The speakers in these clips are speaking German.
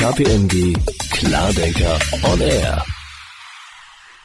KPMG Klardenker on Air.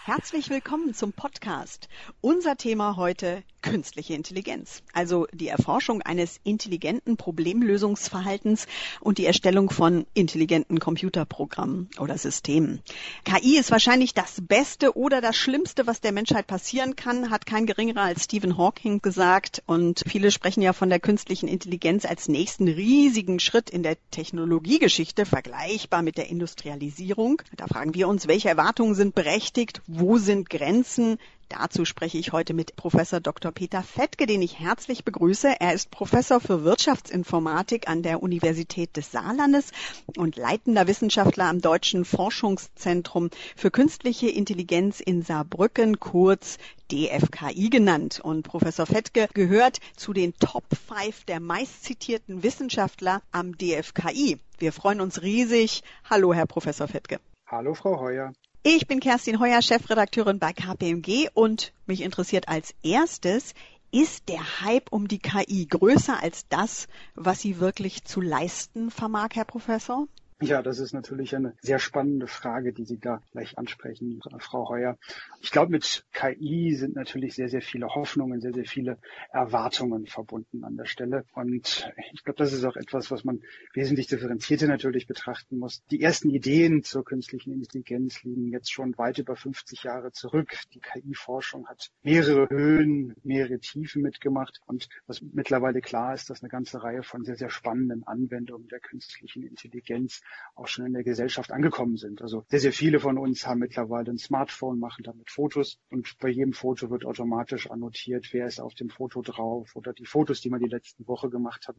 Herzlich willkommen zum Podcast. Unser Thema heute künstliche Intelligenz, also die Erforschung eines intelligenten Problemlösungsverhaltens und die Erstellung von intelligenten Computerprogrammen oder Systemen. KI ist wahrscheinlich das Beste oder das Schlimmste, was der Menschheit passieren kann, hat kein geringerer als Stephen Hawking gesagt. Und viele sprechen ja von der künstlichen Intelligenz als nächsten riesigen Schritt in der Technologiegeschichte, vergleichbar mit der Industrialisierung. Da fragen wir uns, welche Erwartungen sind berechtigt? Wo sind Grenzen? Dazu spreche ich heute mit Professor Dr. Peter Fettke, den ich herzlich begrüße. Er ist Professor für Wirtschaftsinformatik an der Universität des Saarlandes und leitender Wissenschaftler am Deutschen Forschungszentrum für künstliche Intelligenz in Saarbrücken, kurz DFKI genannt. Und Professor Fettke gehört zu den Top 5 der meistzitierten Wissenschaftler am DFKI. Wir freuen uns riesig. Hallo, Herr Professor Fettke. Hallo, Frau Heuer. Ich bin Kerstin Heuer, Chefredakteurin bei KPMG und mich interessiert als erstes, ist der Hype um die KI größer als das, was sie wirklich zu leisten vermag, Herr Professor? Ja, das ist natürlich eine sehr spannende Frage, die Sie da gleich ansprechen, Frau Heuer. Ich glaube, mit KI sind natürlich sehr, sehr viele Hoffnungen, sehr, sehr viele Erwartungen verbunden an der Stelle. Und ich glaube, das ist auch etwas, was man wesentlich differenzierter natürlich betrachten muss. Die ersten Ideen zur künstlichen Intelligenz liegen jetzt schon weit über 50 Jahre zurück. Die KI-Forschung hat mehrere Höhen, mehrere Tiefen mitgemacht. Und was mittlerweile klar ist, dass eine ganze Reihe von sehr, sehr spannenden Anwendungen der künstlichen Intelligenz auch schon in der Gesellschaft angekommen sind. Also sehr, sehr viele von uns haben mittlerweile ein Smartphone, machen damit Fotos und bei jedem Foto wird automatisch annotiert, wer ist auf dem Foto drauf oder die Fotos, die man die letzten Woche gemacht hat,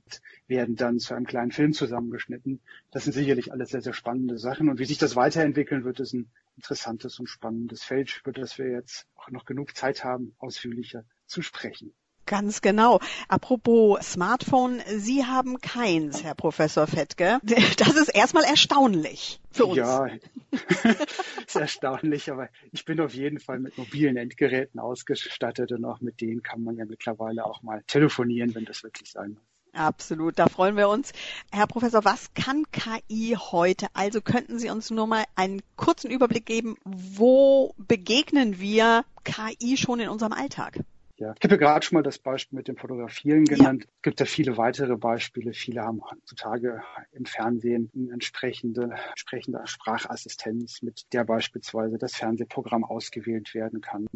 werden dann zu einem kleinen Film zusammengeschnitten. Das sind sicherlich alles sehr, sehr spannende Sachen und wie sich das weiterentwickeln wird, ist ein interessantes und spannendes Feld, über das wir jetzt auch noch genug Zeit haben, ausführlicher zu sprechen. Ganz genau. Apropos Smartphone, Sie haben keins, Herr Professor Fettke. Das ist erstmal erstaunlich für uns. Ja, ist erstaunlich, aber ich bin auf jeden Fall mit mobilen Endgeräten ausgestattet und auch mit denen kann man ja mittlerweile auch mal telefonieren, wenn das wirklich sein muss. Absolut, da freuen wir uns. Herr Professor, was kann KI heute? Also könnten Sie uns nur mal einen kurzen Überblick geben, wo begegnen wir KI schon in unserem Alltag? Ja, ich habe ja gerade schon mal das Beispiel mit dem Fotografieren genannt. Ja. Es gibt ja viele weitere Beispiele. Viele haben heutzutage im Fernsehen eine entsprechende, entsprechende Sprachassistenz, mit der beispielsweise das Fernsehprogramm ausgewählt werden kann.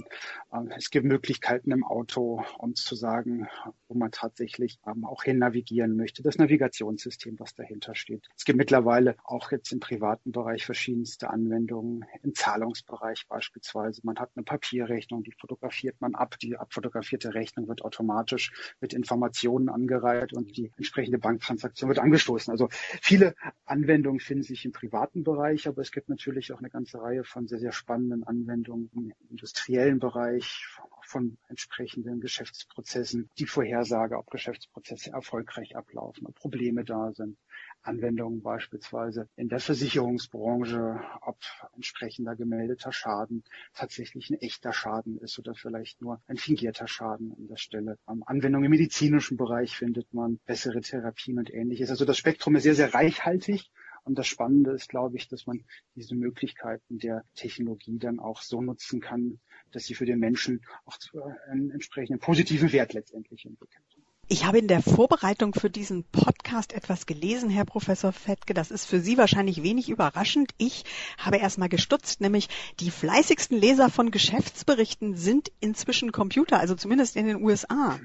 Ähm, es gibt Möglichkeiten im Auto, um zu sagen, wo man tatsächlich ähm, auch hin navigieren möchte. Das Navigationssystem, was dahinter steht. Es gibt mittlerweile auch jetzt im privaten Bereich verschiedenste Anwendungen. Im Zahlungsbereich beispielsweise. Man hat eine Papierrechnung, die fotografiert man ab, die abfotografiert fotografierte Rechnung wird automatisch mit Informationen angereiht und die entsprechende Banktransaktion wird angestoßen. Also viele Anwendungen finden sich im privaten Bereich, aber es gibt natürlich auch eine ganze Reihe von sehr, sehr spannenden Anwendungen im industriellen Bereich, von entsprechenden Geschäftsprozessen, die Vorhersage, ob Geschäftsprozesse erfolgreich ablaufen, ob Probleme da sind. Anwendungen beispielsweise in der Versicherungsbranche, ob entsprechender gemeldeter Schaden tatsächlich ein echter Schaden ist oder vielleicht nur ein fingierter Schaden an der Stelle. Anwendungen im medizinischen Bereich findet man bessere Therapien und ähnliches. Also das Spektrum ist sehr, sehr reichhaltig. Und das Spannende ist, glaube ich, dass man diese Möglichkeiten der Technologie dann auch so nutzen kann, dass sie für den Menschen auch einen entsprechenden positiven Wert letztendlich entwickeln. Ich habe in der Vorbereitung für diesen Podcast etwas gelesen, Herr Professor Fettke. Das ist für Sie wahrscheinlich wenig überraschend. Ich habe erstmal gestutzt, nämlich die fleißigsten Leser von Geschäftsberichten sind inzwischen Computer, also zumindest in den USA.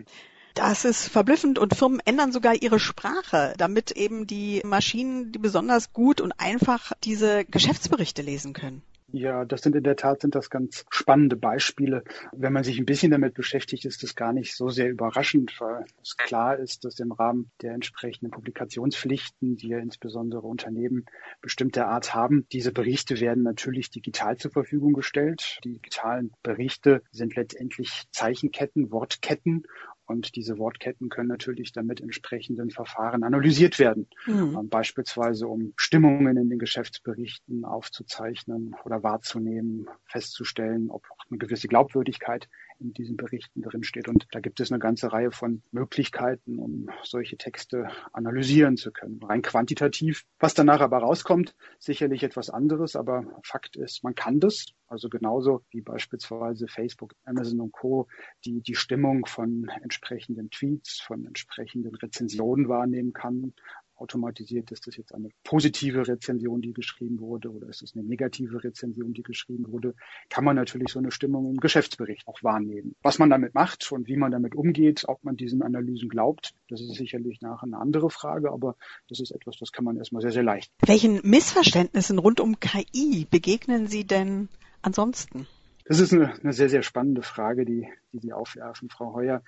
Das ist verblüffend und Firmen ändern sogar ihre Sprache, damit eben die Maschinen, die besonders gut und einfach diese Geschäftsberichte lesen können. Ja, das sind in der Tat sind das ganz spannende Beispiele. Wenn man sich ein bisschen damit beschäftigt, ist das gar nicht so sehr überraschend, weil es klar ist, dass im Rahmen der entsprechenden Publikationspflichten, die ja insbesondere Unternehmen bestimmter Art haben, diese Berichte werden natürlich digital zur Verfügung gestellt. Die digitalen Berichte sind letztendlich Zeichenketten, Wortketten und diese Wortketten können natürlich dann mit entsprechenden Verfahren analysiert werden. Mhm. Ähm, beispielsweise um Stimmungen in den Geschäftsberichten aufzuzeichnen oder wahrzunehmen, festzustellen, ob eine gewisse Glaubwürdigkeit in diesen Berichten drin steht. Und da gibt es eine ganze Reihe von Möglichkeiten, um solche Texte analysieren zu können. Rein quantitativ. Was danach aber rauskommt, sicherlich etwas anderes, aber Fakt ist, man kann das. Also genauso wie beispielsweise Facebook, Amazon und Co. die die Stimmung von entsprechenden Tweets, von entsprechenden Rezensionen wahrnehmen kann, automatisiert, ist das jetzt eine positive Rezension, die geschrieben wurde, oder ist es eine negative Rezension, die geschrieben wurde, kann man natürlich so eine Stimmung im Geschäftsbericht auch wahrnehmen. Was man damit macht und wie man damit umgeht, ob man diesen Analysen glaubt, das ist sicherlich nachher eine andere Frage, aber das ist etwas, das kann man erstmal sehr, sehr leicht. Welchen Missverständnissen rund um KI begegnen Sie denn ansonsten? Das ist eine, eine sehr, sehr spannende Frage, die, die Sie aufwerfen, Frau Heuer.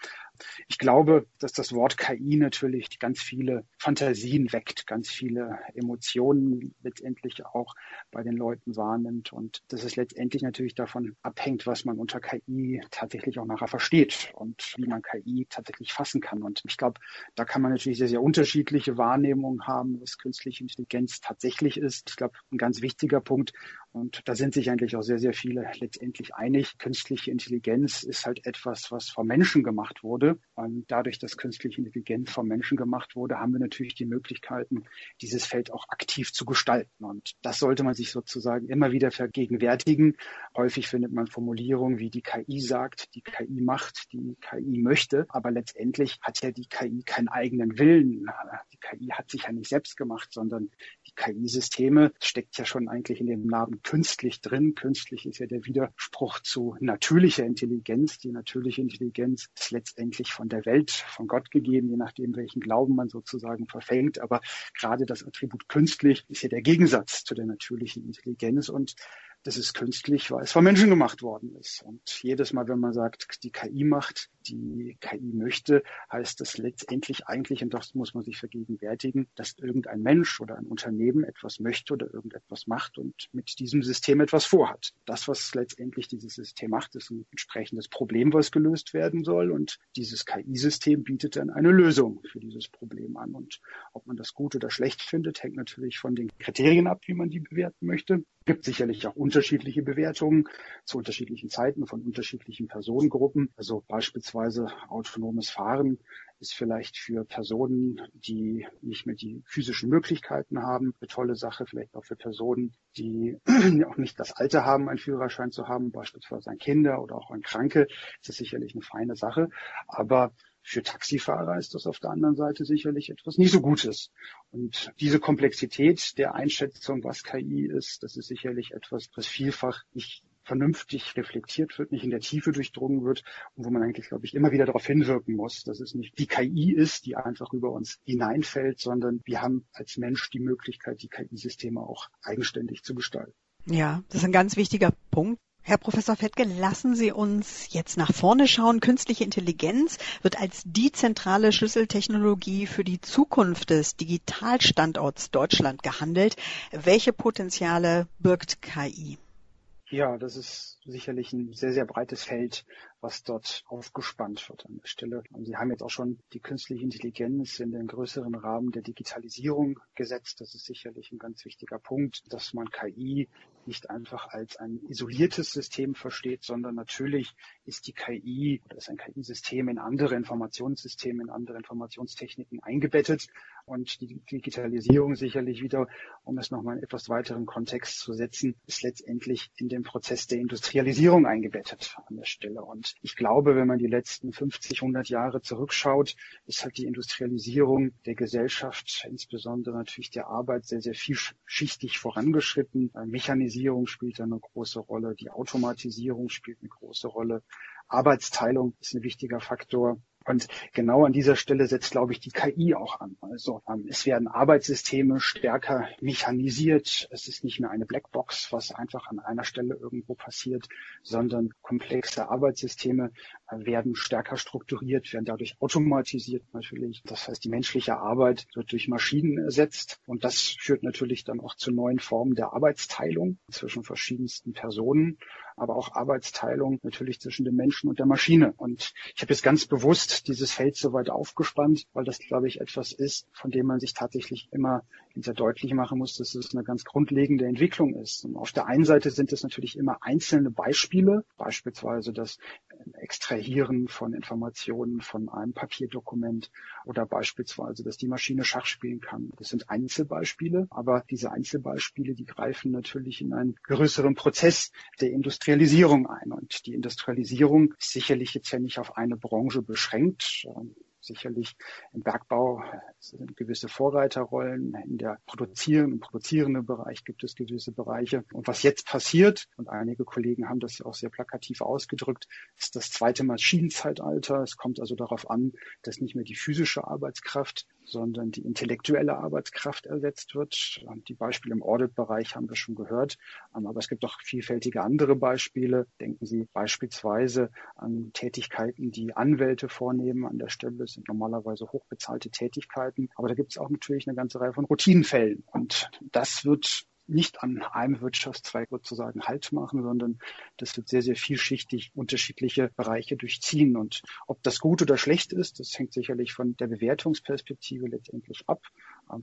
Ich glaube, dass das Wort KI natürlich ganz viele Fantasien weckt, ganz viele Emotionen letztendlich auch bei den Leuten wahrnimmt und dass es letztendlich natürlich davon abhängt, was man unter KI tatsächlich auch nachher versteht und wie man KI tatsächlich fassen kann. Und ich glaube, da kann man natürlich sehr, sehr unterschiedliche Wahrnehmungen haben, was künstliche Intelligenz tatsächlich ist. Ich glaube, ein ganz wichtiger Punkt, und da sind sich eigentlich auch sehr, sehr viele letztendlich einig. Künstliche Intelligenz ist halt etwas, was vom Menschen gemacht wurde. Und dadurch, dass künstliche Intelligenz vom Menschen gemacht wurde, haben wir natürlich die Möglichkeiten, dieses Feld auch aktiv zu gestalten. Und das sollte man sich sozusagen immer wieder vergegenwärtigen. Häufig findet man Formulierungen wie die KI sagt, die KI macht, die KI möchte. Aber letztendlich hat ja die KI keinen eigenen Willen. Die KI hat sich ja nicht selbst gemacht, sondern die KI-Systeme steckt ja schon eigentlich in dem Namen künstlich drin. Künstlich ist ja der Widerspruch zu natürlicher Intelligenz. Die natürliche Intelligenz ist letztendlich von der Welt, von Gott gegeben, je nachdem, welchen Glauben man sozusagen verfängt. Aber gerade das Attribut künstlich ist ja der Gegensatz zu der natürlichen Intelligenz. Und das ist künstlich, weil es von Menschen gemacht worden ist. Und jedes Mal, wenn man sagt, die KI macht, die KI möchte, heißt das letztendlich eigentlich, und das muss man sich vergegenwärtigen, dass irgendein Mensch oder ein Unternehmen etwas möchte oder irgendetwas macht und mit diesem System etwas vorhat. Das, was letztendlich dieses System macht, ist ein entsprechendes Problem, was gelöst werden soll. Und dieses KI-System bietet dann eine Lösung für dieses Problem an. Und ob man das gut oder schlecht findet, hängt natürlich von den Kriterien ab, wie man die bewerten möchte gibt sicherlich auch unterschiedliche Bewertungen zu unterschiedlichen Zeiten von unterschiedlichen Personengruppen. Also beispielsweise autonomes Fahren ist vielleicht für Personen, die nicht mehr die physischen Möglichkeiten haben, eine tolle Sache. Vielleicht auch für Personen, die auch nicht das Alter haben, einen Führerschein zu haben, beispielsweise ein Kinder oder auch ein Kranke, ist das sicherlich eine feine Sache. Aber für Taxifahrer ist das auf der anderen Seite sicherlich etwas nicht so Gutes. Und diese Komplexität der Einschätzung, was KI ist, das ist sicherlich etwas, was vielfach nicht vernünftig reflektiert wird, nicht in der Tiefe durchdrungen wird und wo man eigentlich, glaube ich, immer wieder darauf hinwirken muss, dass es nicht die KI ist, die einfach über uns hineinfällt, sondern wir haben als Mensch die Möglichkeit, die KI-Systeme auch eigenständig zu gestalten. Ja, das ist ein ganz wichtiger Punkt. Herr Professor Fettke, lassen Sie uns jetzt nach vorne schauen. Künstliche Intelligenz wird als die zentrale Schlüsseltechnologie für die Zukunft des Digitalstandorts Deutschland gehandelt. Welche Potenziale birgt KI? Ja, das ist sicherlich ein sehr, sehr breites Feld, was dort aufgespannt wird an der Stelle. Und Sie haben jetzt auch schon die künstliche Intelligenz in den größeren Rahmen der Digitalisierung gesetzt. Das ist sicherlich ein ganz wichtiger Punkt, dass man KI nicht einfach als ein isoliertes System versteht, sondern natürlich ist die KI oder ist ein KI-System in andere Informationssysteme, in andere Informationstechniken eingebettet und die Digitalisierung sicherlich wieder, um es nochmal in etwas weiteren Kontext zu setzen, ist letztendlich in den Prozess der Industrialisierung eingebettet an der Stelle. Und ich glaube, wenn man die letzten 50, 100 Jahre zurückschaut, ist halt die Industrialisierung der Gesellschaft, insbesondere natürlich der Arbeit, sehr, sehr vielschichtig vorangeschritten. Mechanisierung Digitalisierung spielt eine große Rolle, die Automatisierung spielt eine große Rolle, Arbeitsteilung ist ein wichtiger Faktor. Und genau an dieser Stelle setzt, glaube ich, die KI auch an. Also ähm, es werden Arbeitssysteme stärker mechanisiert. Es ist nicht mehr eine Blackbox, was einfach an einer Stelle irgendwo passiert, sondern komplexe Arbeitssysteme äh, werden stärker strukturiert, werden dadurch automatisiert natürlich. Das heißt, die menschliche Arbeit wird durch Maschinen ersetzt. Und das führt natürlich dann auch zu neuen Formen der Arbeitsteilung zwischen verschiedensten Personen. Aber auch Arbeitsteilung natürlich zwischen dem Menschen und der Maschine. Und ich habe jetzt ganz bewusst dieses Feld so weit aufgespannt, weil das, glaube ich, etwas ist, von dem man sich tatsächlich immer sehr deutlich machen muss, dass es eine ganz grundlegende Entwicklung ist. Und auf der einen Seite sind es natürlich immer einzelne Beispiele, beispielsweise das Extrahieren von Informationen von einem Papierdokument oder beispielsweise, dass die Maschine Schach spielen kann. Das sind Einzelbeispiele, aber diese Einzelbeispiele, die greifen natürlich in einen größeren Prozess der Industrialisierung ein. Und die Industrialisierung ist sicherlich jetzt ja nicht auf eine Branche beschränkt sicherlich im Bergbau sind gewisse Vorreiterrollen, in der produzierenden, im produzierenden Bereich gibt es gewisse Bereiche. Und was jetzt passiert, und einige Kollegen haben das ja auch sehr plakativ ausgedrückt, ist das zweite Maschinenzeitalter. Es kommt also darauf an, dass nicht mehr die physische Arbeitskraft sondern die intellektuelle Arbeitskraft ersetzt wird. Die Beispiele im Audit-Bereich haben wir schon gehört, aber es gibt auch vielfältige andere Beispiele. Denken Sie beispielsweise an Tätigkeiten, die Anwälte vornehmen an der Stelle. Das sind normalerweise hochbezahlte Tätigkeiten, aber da gibt es auch natürlich eine ganze Reihe von Routinenfällen. Und das wird nicht an einem Wirtschaftszweig sozusagen Halt machen, sondern das wird sehr, sehr vielschichtig unterschiedliche Bereiche durchziehen. Und ob das gut oder schlecht ist, das hängt sicherlich von der Bewertungsperspektive letztendlich ab.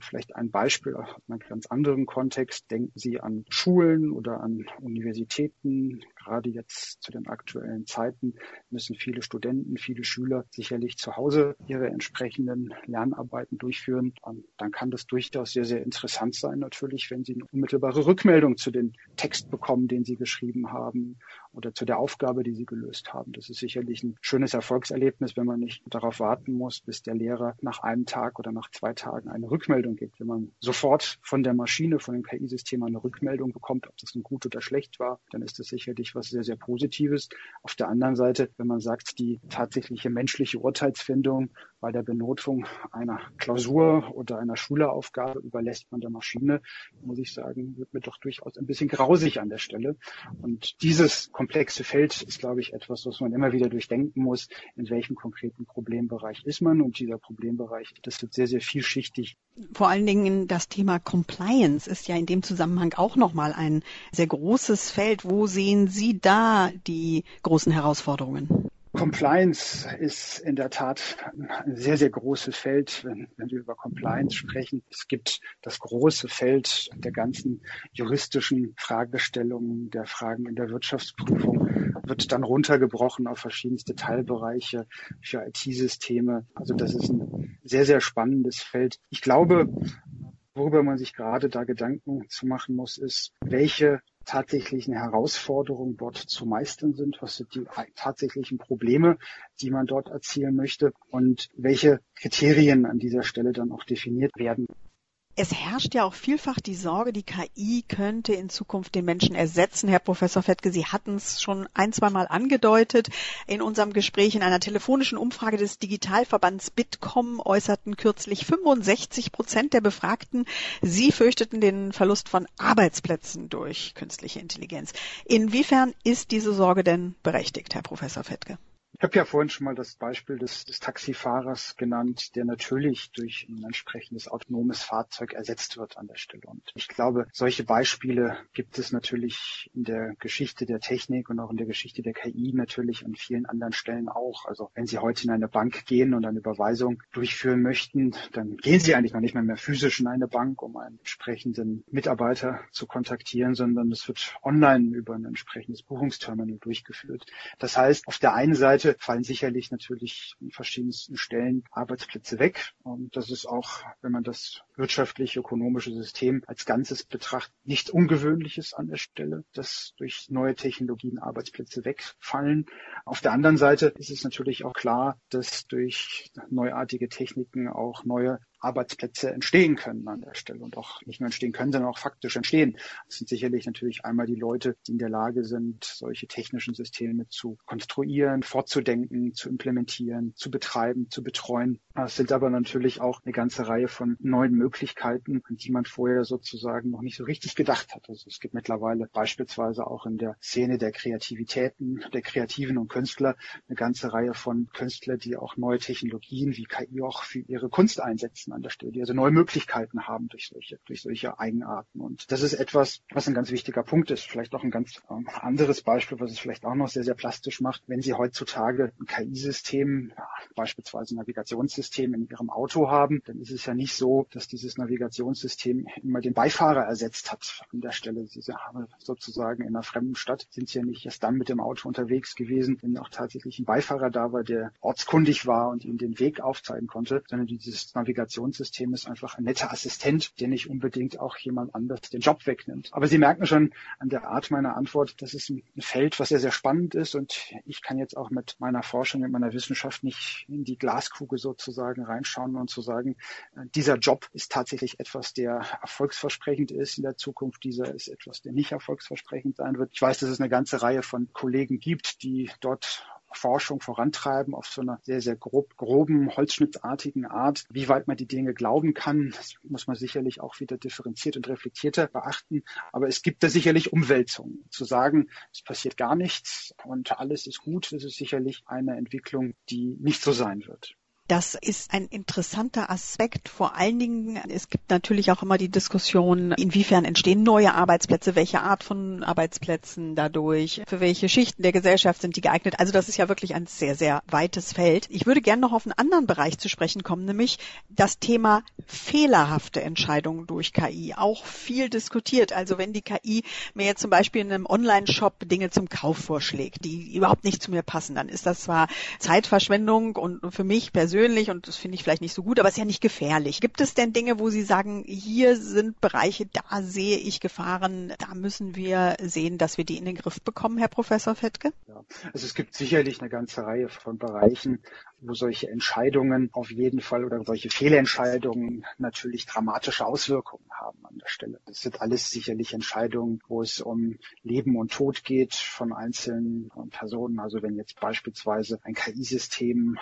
Vielleicht ein Beispiel aus einem ganz anderen Kontext. Denken Sie an Schulen oder an Universitäten. Gerade jetzt zu den aktuellen Zeiten müssen viele Studenten, viele Schüler sicherlich zu Hause ihre entsprechenden Lernarbeiten durchführen. Und dann kann das durchaus sehr, sehr interessant sein, natürlich, wenn Sie eine unmittelbare Rückmeldung zu dem Text bekommen, den Sie geschrieben haben oder zu der Aufgabe, die Sie gelöst haben. Das ist sicherlich ein schönes Erfolgserlebnis, wenn man nicht darauf warten muss, bis der Lehrer nach einem Tag oder nach zwei Tagen eine Rückmeldung gibt. Wenn man sofort von der Maschine, von dem KI-System eine Rückmeldung bekommt, ob das nun gut oder schlecht war, dann ist das sicherlich was sehr, sehr Positives. Auf der anderen Seite, wenn man sagt, die tatsächliche menschliche Urteilsfindung bei der Benotung einer Klausur oder einer Schüleraufgabe überlässt man der Maschine, muss ich sagen, wird mir doch durchaus ein bisschen grausig an der Stelle. Und dieses komplexe Feld ist, glaube ich, etwas, was man immer wieder durchdenken muss, in welchem konkreten Problembereich ist man. Und dieser Problembereich, das wird sehr, sehr vielschichtig. Vor allen Dingen das Thema Compliance ist ja in dem Zusammenhang auch nochmal ein sehr großes Feld. Wo sehen Sie da die großen Herausforderungen? Compliance ist in der Tat ein sehr, sehr großes Feld, wenn, wenn, wir über Compliance sprechen. Es gibt das große Feld der ganzen juristischen Fragestellungen, der Fragen in der Wirtschaftsprüfung, wird dann runtergebrochen auf verschiedenste Teilbereiche für IT-Systeme. Also das ist ein sehr, sehr spannendes Feld. Ich glaube, worüber man sich gerade da Gedanken zu machen muss, ist, welche tatsächlichen Herausforderungen dort zu meistern sind, was sind die tatsächlichen Probleme, die man dort erzielen möchte und welche Kriterien an dieser Stelle dann auch definiert werden. Es herrscht ja auch vielfach die Sorge, die KI könnte in Zukunft den Menschen ersetzen. Herr Professor Fettke, Sie hatten es schon ein, zwei Mal angedeutet. In unserem Gespräch in einer telefonischen Umfrage des Digitalverbands Bitkom äußerten kürzlich 65 Prozent der Befragten, sie fürchteten den Verlust von Arbeitsplätzen durch künstliche Intelligenz. Inwiefern ist diese Sorge denn berechtigt, Herr Professor Fettke? Ich habe ja vorhin schon mal das Beispiel des, des, Taxifahrers genannt, der natürlich durch ein entsprechendes autonomes Fahrzeug ersetzt wird an der Stelle. Und ich glaube, solche Beispiele gibt es natürlich in der Geschichte der Technik und auch in der Geschichte der KI natürlich an vielen anderen Stellen auch. Also wenn Sie heute in eine Bank gehen und eine Überweisung durchführen möchten, dann gehen Sie eigentlich noch nicht mehr, mehr physisch in eine Bank, um einen entsprechenden Mitarbeiter zu kontaktieren, sondern es wird online über ein entsprechendes Buchungsterminal durchgeführt. Das heißt, auf der einen Seite Seite fallen sicherlich natürlich an verschiedensten Stellen Arbeitsplätze weg. Und das ist auch, wenn man das wirtschaftliche, ökonomische System als Ganzes betrachtet, nicht ungewöhnliches an der Stelle, dass durch neue Technologien Arbeitsplätze wegfallen. Auf der anderen Seite ist es natürlich auch klar, dass durch neuartige Techniken auch neue Arbeitsplätze entstehen können an der Stelle und auch nicht nur entstehen können, sondern auch faktisch entstehen. Das sind sicherlich natürlich einmal die Leute, die in der Lage sind, solche technischen Systeme zu konstruieren, fortzudenken, zu implementieren, zu betreiben, zu betreuen. Es sind aber natürlich auch eine ganze Reihe von neuen Möglichkeiten, an die man vorher sozusagen noch nicht so richtig gedacht hat. Also es gibt mittlerweile beispielsweise auch in der Szene der Kreativitäten, der Kreativen und Künstler eine ganze Reihe von Künstlern, die auch neue Technologien wie KI auch für ihre Kunst einsetzen an der Stelle, die also neue Möglichkeiten haben durch solche, durch solche Eigenarten. Und das ist etwas, was ein ganz wichtiger Punkt ist. Vielleicht auch ein ganz ähm, anderes Beispiel, was es vielleicht auch noch sehr, sehr plastisch macht. Wenn Sie heutzutage ein KI-System, ja, beispielsweise ein Navigationssystem in Ihrem Auto haben, dann ist es ja nicht so, dass dieses Navigationssystem immer den Beifahrer ersetzt hat an der Stelle. Sie haben sozusagen in einer fremden Stadt sind Sie ja nicht erst dann mit dem Auto unterwegs gewesen, wenn auch tatsächlich ein Beifahrer da war, der ortskundig war und Ihnen den Weg aufzeigen konnte, sondern dieses Navigationssystem ist einfach ein netter Assistent, der nicht unbedingt auch jemand anders den Job wegnimmt. Aber Sie merken schon an der Art meiner Antwort, das ist ein Feld, was sehr, sehr spannend ist und ich kann jetzt auch mit meiner Forschung, mit meiner Wissenschaft nicht in die Glaskugel sozusagen reinschauen und zu sagen, äh, dieser Job ist tatsächlich etwas, der erfolgsversprechend ist in der Zukunft, dieser ist etwas, der nicht erfolgsversprechend sein wird. Ich weiß, dass es eine ganze Reihe von Kollegen gibt, die dort Forschung vorantreiben auf so einer sehr, sehr grob, groben, holzschnittartigen Art. Wie weit man die Dinge glauben kann, das muss man sicherlich auch wieder differenziert und reflektierter beachten. Aber es gibt da sicherlich Umwälzungen. Zu sagen, es passiert gar nichts und alles ist gut, das ist sicherlich eine Entwicklung, die nicht so sein wird. Das ist ein interessanter Aspekt. Vor allen Dingen, es gibt natürlich auch immer die Diskussion, inwiefern entstehen neue Arbeitsplätze, welche Art von Arbeitsplätzen dadurch, für welche Schichten der Gesellschaft sind die geeignet. Also das ist ja wirklich ein sehr, sehr weites Feld. Ich würde gerne noch auf einen anderen Bereich zu sprechen kommen, nämlich das Thema fehlerhafte Entscheidungen durch KI. Auch viel diskutiert. Also wenn die KI mir jetzt zum Beispiel in einem Online-Shop Dinge zum Kauf vorschlägt, die überhaupt nicht zu mir passen, dann ist das zwar Zeitverschwendung und für mich persönlich persönlich und das finde ich vielleicht nicht so gut, aber es ist ja nicht gefährlich. Gibt es denn Dinge, wo Sie sagen, hier sind Bereiche, da sehe ich Gefahren, da müssen wir sehen, dass wir die in den Griff bekommen, Herr Professor Fettke? Ja, also es gibt sicherlich eine ganze Reihe von Bereichen, wo solche Entscheidungen auf jeden Fall oder solche Fehlentscheidungen natürlich dramatische Auswirkungen der Stelle. Das sind alles sicherlich Entscheidungen, wo es um Leben und Tod geht von einzelnen Personen. Also wenn jetzt beispielsweise ein KI-System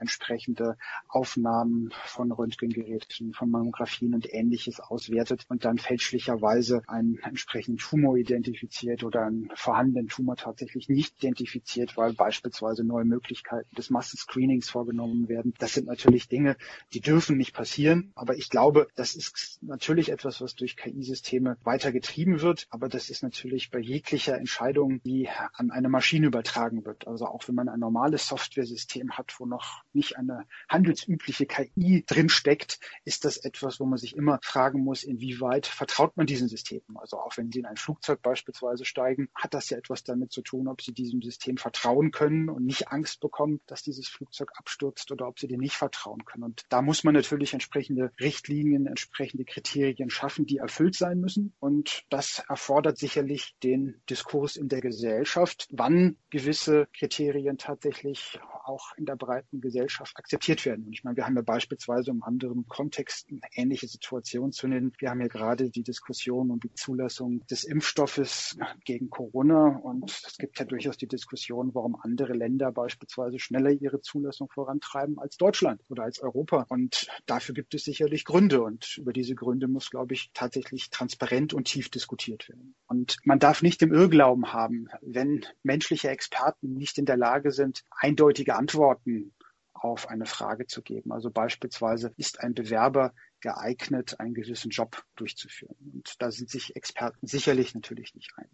entsprechende Aufnahmen von Röntgengeräten, von Mammografien und ähnliches auswertet und dann fälschlicherweise einen entsprechenden Tumor identifiziert oder einen vorhandenen Tumor tatsächlich nicht identifiziert, weil beispielsweise neue Möglichkeiten des Massenscreenings vorgenommen werden. Das sind natürlich Dinge, die dürfen nicht passieren. Aber ich glaube, das ist natürlich etwas, was durch KI-Systeme weiter getrieben wird. Aber das ist natürlich bei jeglicher Entscheidung, die an eine Maschine übertragen wird. Also auch wenn man ein normales Software-System hat, wo noch nicht eine handelsübliche KI drinsteckt, ist das etwas, wo man sich immer fragen muss, inwieweit vertraut man diesen Systemen. Also auch wenn Sie in ein Flugzeug beispielsweise steigen, hat das ja etwas damit zu tun, ob Sie diesem System vertrauen können und nicht Angst bekommen, dass dieses Flugzeug abstürzt oder ob sie dir nicht vertrauen können. Und da muss man natürlich entsprechende Richtlinien, entsprechende Kriterien schaffen, die erfüllt sein müssen. Und das erfordert sicherlich den Diskurs in der Gesellschaft, wann gewisse Kriterien tatsächlich auch in der breiten Gesellschaft akzeptiert werden. Und ich meine, wir haben ja beispielsweise um anderen Kontexten ähnliche Situationen zu nennen. Wir haben ja gerade die Diskussion um die Zulassung des Impfstoffes gegen Corona. Und es gibt ja durchaus die Diskussion, warum andere Länder beispielsweise schneller ihre Zulassung vorantreiben als Deutschland oder als Europa. Und dafür gibt es sicherlich Gründe. Und über diese Gründe muss, glaube ich, tatsächlich transparent und tief diskutiert werden. Und man darf nicht im Irrglauben haben, wenn menschliche Experten nicht in der Lage sind, eindeutige Antworten auf eine Frage zu geben. Also beispielsweise ist ein Bewerber geeignet, einen gewissen Job durchzuführen. Und da sind sich Experten sicherlich natürlich nicht einig.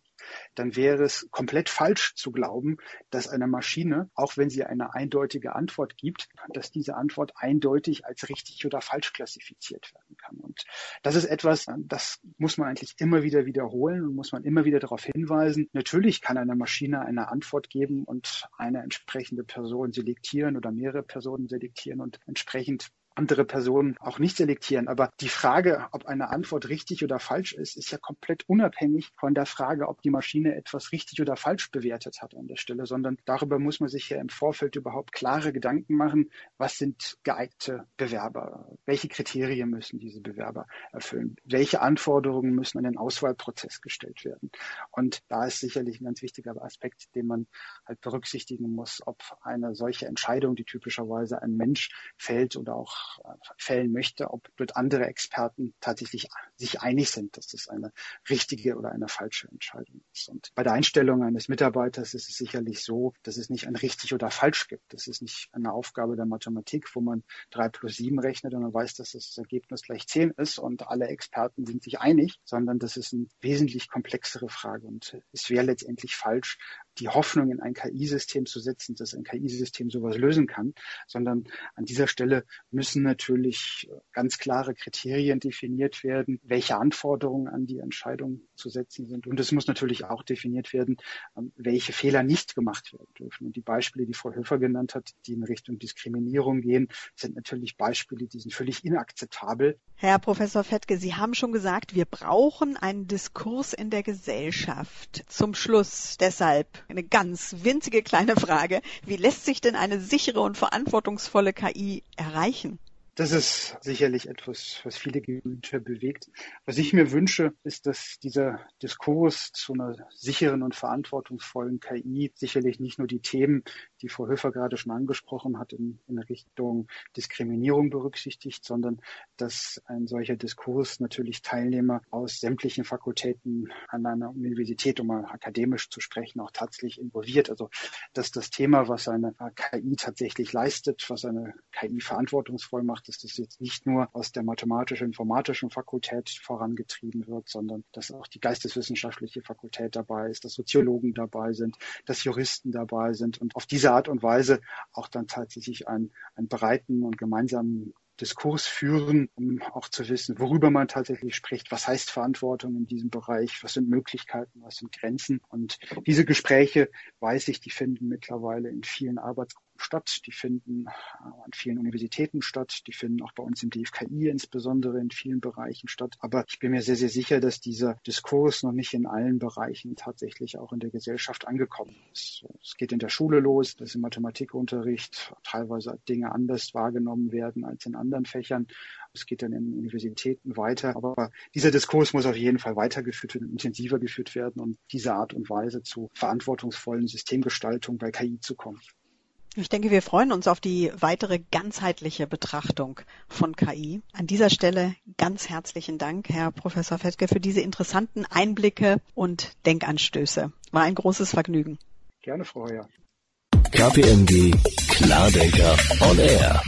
Dann wäre es komplett falsch zu glauben, dass eine Maschine, auch wenn sie eine eindeutige Antwort gibt, dass diese Antwort eindeutig als richtig oder falsch klassifiziert werden kann. Und das ist etwas, das muss man eigentlich immer wieder wiederholen und muss man immer wieder darauf hinweisen. Natürlich kann eine Maschine eine Antwort geben und eine entsprechende Person selektieren oder mehrere Personen selektieren und entsprechend andere Personen auch nicht selektieren. Aber die Frage, ob eine Antwort richtig oder falsch ist, ist ja komplett unabhängig von der Frage, ob die Maschine etwas richtig oder falsch bewertet hat an der Stelle, sondern darüber muss man sich ja im Vorfeld überhaupt klare Gedanken machen, was sind geeignete Bewerber, welche Kriterien müssen diese Bewerber erfüllen, welche Anforderungen müssen an den Auswahlprozess gestellt werden. Und da ist sicherlich ein ganz wichtiger Aspekt, den man halt berücksichtigen muss, ob eine solche Entscheidung, die typischerweise ein Mensch fällt oder auch fällen möchte, ob dort andere Experten tatsächlich sich einig sind, dass das eine richtige oder eine falsche Entscheidung ist. Und bei der Einstellung eines Mitarbeiters ist es sicherlich so, dass es nicht ein richtig oder falsch gibt. Das ist nicht eine Aufgabe der Mathematik, wo man drei plus sieben rechnet und man weiß, dass das Ergebnis gleich zehn ist und alle Experten sind sich einig, sondern das ist eine wesentlich komplexere Frage und es wäre letztendlich falsch, die Hoffnung in ein KI-System zu setzen, dass ein KI-System sowas lösen kann, sondern an dieser Stelle müssen natürlich ganz klare Kriterien definiert werden, welche Anforderungen an die Entscheidung zu setzen sind. Und es muss natürlich auch definiert werden, ähm, welche Fehler nicht gemacht werden dürfen. Und die Beispiele, die Frau Höfer genannt hat, die in Richtung Diskriminierung gehen, sind natürlich Beispiele, die sind völlig inakzeptabel. Herr Professor Fettke, Sie haben schon gesagt, wir brauchen einen Diskurs in der Gesellschaft. Zum Schluss deshalb eine ganz winzige kleine Frage. Wie lässt sich denn eine sichere und verantwortungsvolle KI erreichen? Das ist sicherlich etwas, was viele Gemüter bewegt. Was ich mir wünsche, ist, dass dieser Diskurs zu einer sicheren und verantwortungsvollen KI sicherlich nicht nur die Themen, die Frau Höfer gerade schon angesprochen hat, in, in Richtung Diskriminierung berücksichtigt, sondern dass ein solcher Diskurs natürlich Teilnehmer aus sämtlichen Fakultäten an einer Universität, um mal akademisch zu sprechen, auch tatsächlich involviert. Also dass das Thema, was eine KI tatsächlich leistet, was eine KI verantwortungsvoll macht, dass das jetzt nicht nur aus der mathematisch-informatischen Fakultät vorangetrieben wird, sondern dass auch die geisteswissenschaftliche Fakultät dabei ist, dass Soziologen dabei sind, dass Juristen dabei sind und auf diese Art und Weise auch dann tatsächlich einen, einen breiten und gemeinsamen Diskurs führen, um auch zu wissen, worüber man tatsächlich spricht, was heißt Verantwortung in diesem Bereich, was sind Möglichkeiten, was sind Grenzen. Und diese Gespräche, weiß ich, die finden mittlerweile in vielen Arbeitsgruppen statt, die finden äh, an vielen Universitäten statt, die finden auch bei uns im DFKI insbesondere in vielen Bereichen statt. Aber ich bin mir sehr, sehr sicher, dass dieser Diskurs noch nicht in allen Bereichen tatsächlich auch in der Gesellschaft angekommen ist. Es geht in der Schule los, dass im Mathematikunterricht teilweise Dinge anders wahrgenommen werden als in anderen Fächern. Es geht dann in Universitäten weiter. Aber dieser Diskurs muss auf jeden Fall weitergeführt werden, intensiver geführt werden und diese Art und Weise zu verantwortungsvollen Systemgestaltung bei KI zu kommen. Ich denke, wir freuen uns auf die weitere ganzheitliche Betrachtung von KI. An dieser Stelle ganz herzlichen Dank, Herr Professor Fettke, für diese interessanten Einblicke und Denkanstöße. War ein großes Vergnügen. Gerne, Frau Heuer. KPMG Klardenker on Air.